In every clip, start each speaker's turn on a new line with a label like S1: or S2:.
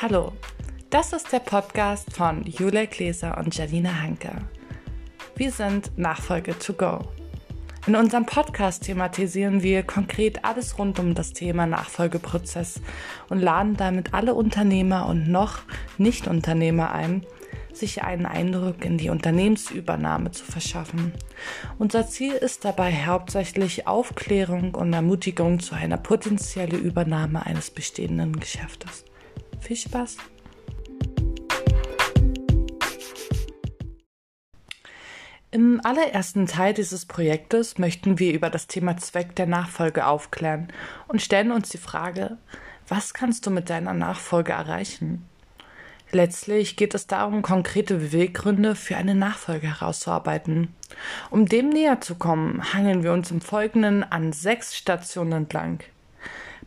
S1: Hallo, das ist der Podcast von Julia Gläser und Janina Hanke. Wir sind Nachfolge to go. In unserem Podcast thematisieren wir konkret alles rund um das Thema Nachfolgeprozess und laden damit alle Unternehmer und noch Nicht-Unternehmer ein, sich einen Eindruck in die Unternehmensübernahme zu verschaffen. Unser Ziel ist dabei hauptsächlich Aufklärung und Ermutigung zu einer potenziellen Übernahme eines bestehenden Geschäftes. Viel Spaß! Im allerersten Teil dieses Projektes möchten wir über das Thema Zweck der Nachfolge aufklären und stellen uns die Frage, was kannst du mit deiner Nachfolge erreichen? Letztlich geht es darum, konkrete Beweggründe für eine Nachfolge herauszuarbeiten. Um dem näher zu kommen, hangeln wir uns im Folgenden an sechs Stationen entlang.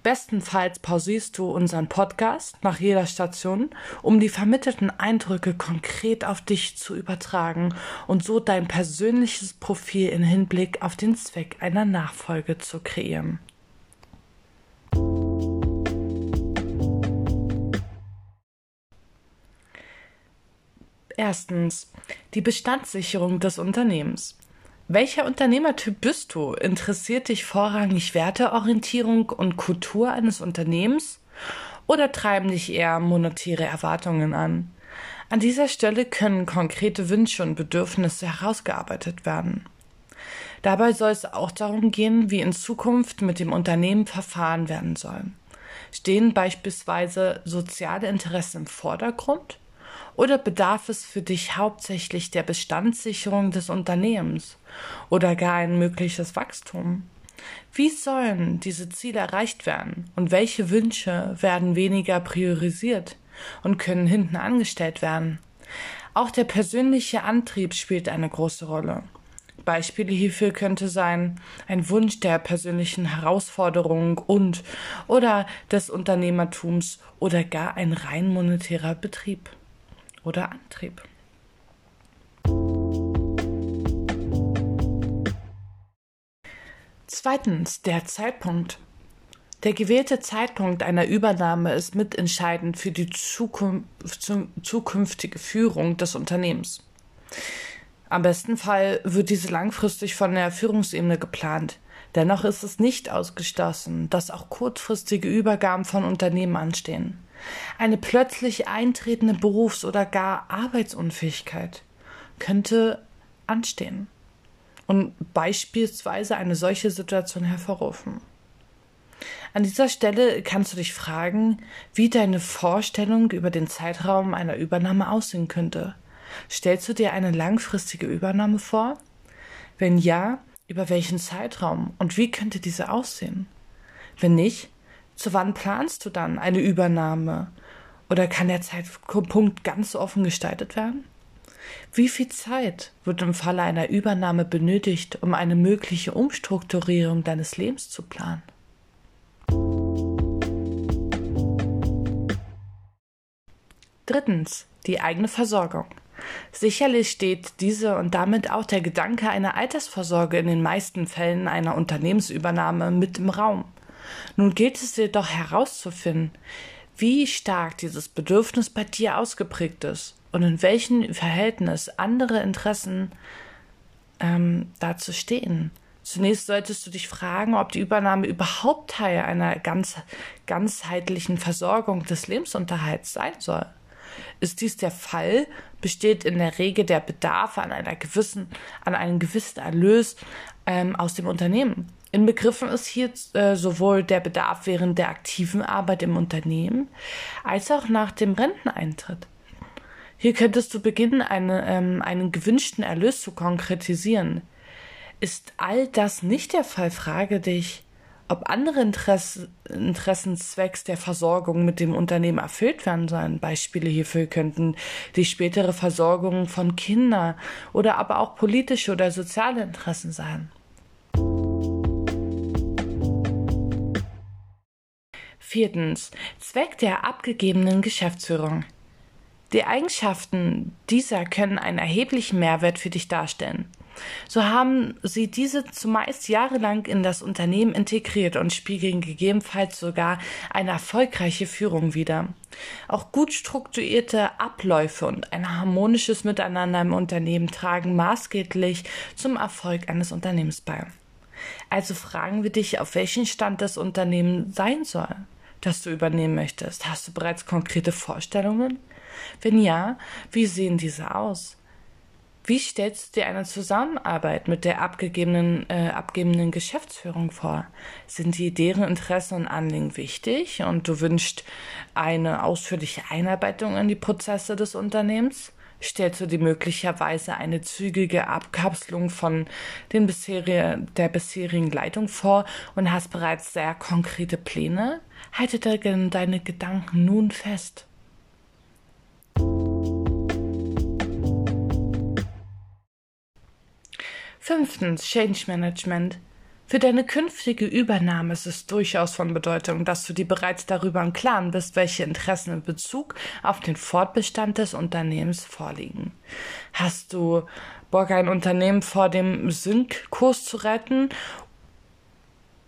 S1: Bestenfalls pausierst du unseren Podcast nach jeder Station, um die vermittelten Eindrücke konkret auf dich zu übertragen und so dein persönliches Profil in Hinblick auf den Zweck einer Nachfolge zu kreieren. Erstens die Bestandssicherung des Unternehmens. Welcher Unternehmertyp bist du? Interessiert dich vorrangig Werteorientierung und Kultur eines Unternehmens? Oder treiben dich eher monetäre Erwartungen an? An dieser Stelle können konkrete Wünsche und Bedürfnisse herausgearbeitet werden. Dabei soll es auch darum gehen, wie in Zukunft mit dem Unternehmen verfahren werden soll. Stehen beispielsweise soziale Interessen im Vordergrund oder bedarf es für dich hauptsächlich der Bestandssicherung des Unternehmens oder gar ein mögliches Wachstum? Wie sollen diese Ziele erreicht werden und welche Wünsche werden weniger priorisiert und können hinten angestellt werden? Auch der persönliche Antrieb spielt eine große Rolle. Beispiele hierfür könnte sein ein Wunsch der persönlichen Herausforderung und oder des Unternehmertums oder gar ein rein monetärer Betrieb oder Antrieb. Zweitens, der Zeitpunkt. Der gewählte Zeitpunkt einer Übernahme ist mitentscheidend für die zukünftige Führung des Unternehmens. Am besten Fall wird diese langfristig von der Führungsebene geplant. Dennoch ist es nicht ausgeschlossen, dass auch kurzfristige Übergaben von Unternehmen anstehen eine plötzlich eintretende Berufs- oder gar Arbeitsunfähigkeit könnte anstehen und beispielsweise eine solche Situation hervorrufen. An dieser Stelle kannst du dich fragen, wie deine Vorstellung über den Zeitraum einer Übernahme aussehen könnte. Stellst du dir eine langfristige Übernahme vor? Wenn ja, über welchen Zeitraum und wie könnte diese aussehen? Wenn nicht, zu wann planst du dann eine Übernahme? Oder kann der Zeitpunkt ganz offen gestaltet werden? Wie viel Zeit wird im Falle einer Übernahme benötigt, um eine mögliche Umstrukturierung deines Lebens zu planen? Drittens, die eigene Versorgung. Sicherlich steht diese und damit auch der Gedanke einer Altersvorsorge in den meisten Fällen einer Unternehmensübernahme mit im Raum. Nun gilt es jedoch herauszufinden, wie stark dieses Bedürfnis bei dir ausgeprägt ist und in welchem Verhältnis andere Interessen ähm, dazu stehen. Zunächst solltest du dich fragen, ob die Übernahme überhaupt Teil einer ganz, ganzheitlichen Versorgung des Lebensunterhalts sein soll. Ist dies der Fall, besteht in der Regel der Bedarf an einer gewissen, an einem gewissen Erlös ähm, aus dem Unternehmen. Inbegriffen ist hier äh, sowohl der Bedarf während der aktiven Arbeit im Unternehmen als auch nach dem Renteneintritt. Hier könntest du beginnen, eine, ähm, einen gewünschten Erlös zu konkretisieren. Ist all das nicht der Fall, frage dich, ob andere Interesse, Interessenzwecks der Versorgung mit dem Unternehmen erfüllt werden sollen. Beispiele hierfür könnten die spätere Versorgung von Kindern oder aber auch politische oder soziale Interessen sein. Viertens. Zweck der abgegebenen Geschäftsführung. Die Eigenschaften dieser können einen erheblichen Mehrwert für dich darstellen. so haben sie diese zumeist jahrelang in das Unternehmen integriert und spiegeln gegebenenfalls sogar eine erfolgreiche Führung wider. Auch gut strukturierte Abläufe und ein harmonisches Miteinander im Unternehmen tragen maßgeblich zum Erfolg eines Unternehmens bei. Also fragen wir dich, auf welchen Stand das Unternehmen sein soll, das du übernehmen möchtest. Hast du bereits konkrete Vorstellungen? Wenn ja, wie sehen diese aus? Wie stellst du dir eine Zusammenarbeit mit der abgegebenen, äh, abgebenden Geschäftsführung vor? Sind dir deren Interessen und Anliegen wichtig und du wünschst eine ausführliche Einarbeitung in die Prozesse des Unternehmens? Stellst du dir möglicherweise eine zügige Abkapselung von den bisherige, der bisherigen Leitung vor und hast bereits sehr konkrete Pläne? Halte deine Gedanken nun fest. Fünftens, Change Management. Für deine künftige Übernahme ist es durchaus von Bedeutung, dass du dir bereits darüber im Klaren bist, welche Interessen in Bezug auf den Fortbestand des Unternehmens vorliegen. Hast du Bock, ein Unternehmen vor dem Sync-Kurs zu retten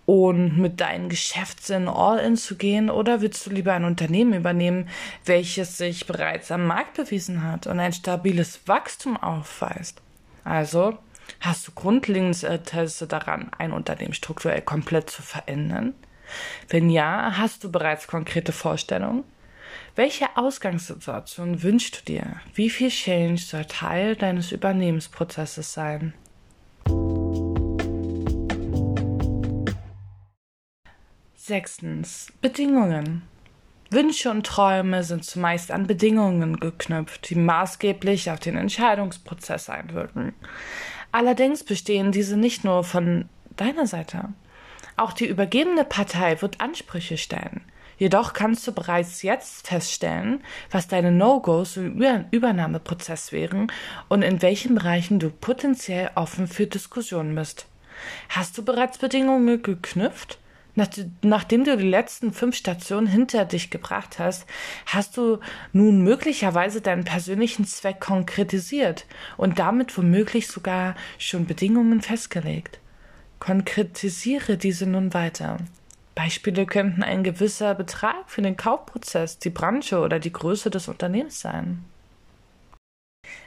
S1: und mit deinem Geschäftssinn all in zu gehen oder willst du lieber ein Unternehmen übernehmen, welches sich bereits am Markt bewiesen hat und ein stabiles Wachstum aufweist? Also, Hast du grundlegendes Interesse daran, ein Unternehmen strukturell komplett zu verändern? Wenn ja, hast du bereits konkrete Vorstellungen? Welche Ausgangssituation wünschst du dir? Wie viel Change soll Teil deines Übernehmensprozesses sein? Sechstens. Bedingungen. Wünsche und Träume sind zumeist an Bedingungen geknüpft, die maßgeblich auf den Entscheidungsprozess einwirken. Allerdings bestehen diese nicht nur von deiner Seite. Auch die übergebene Partei wird Ansprüche stellen. Jedoch kannst du bereits jetzt feststellen, was deine No-Gos im Übernahmeprozess wären und in welchen Bereichen du potenziell offen für Diskussionen bist. Hast du bereits Bedingungen geknüpft? Nach, nachdem du die letzten fünf Stationen hinter dich gebracht hast, hast du nun möglicherweise deinen persönlichen Zweck konkretisiert und damit womöglich sogar schon Bedingungen festgelegt. Konkretisiere diese nun weiter. Beispiele könnten ein gewisser Betrag für den Kaufprozess, die Branche oder die Größe des Unternehmens sein.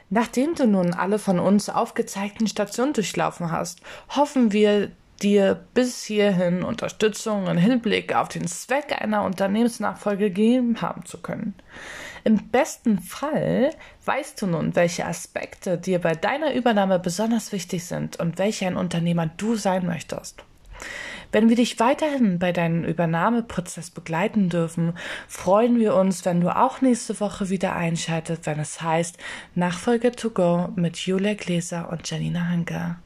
S1: Nachdem du nun alle von uns aufgezeigten Stationen durchlaufen hast, hoffen wir, dir bis hierhin Unterstützung im Hinblick auf den Zweck einer Unternehmensnachfolge geben haben zu können. Im besten Fall weißt du nun, welche Aspekte dir bei deiner Übernahme besonders wichtig sind und welcher ein Unternehmer du sein möchtest. Wenn wir dich weiterhin bei deinem Übernahmeprozess begleiten dürfen, freuen wir uns, wenn du auch nächste Woche wieder einschaltet, wenn es heißt Nachfolger to go mit Julia Gläser und Janina Hanker.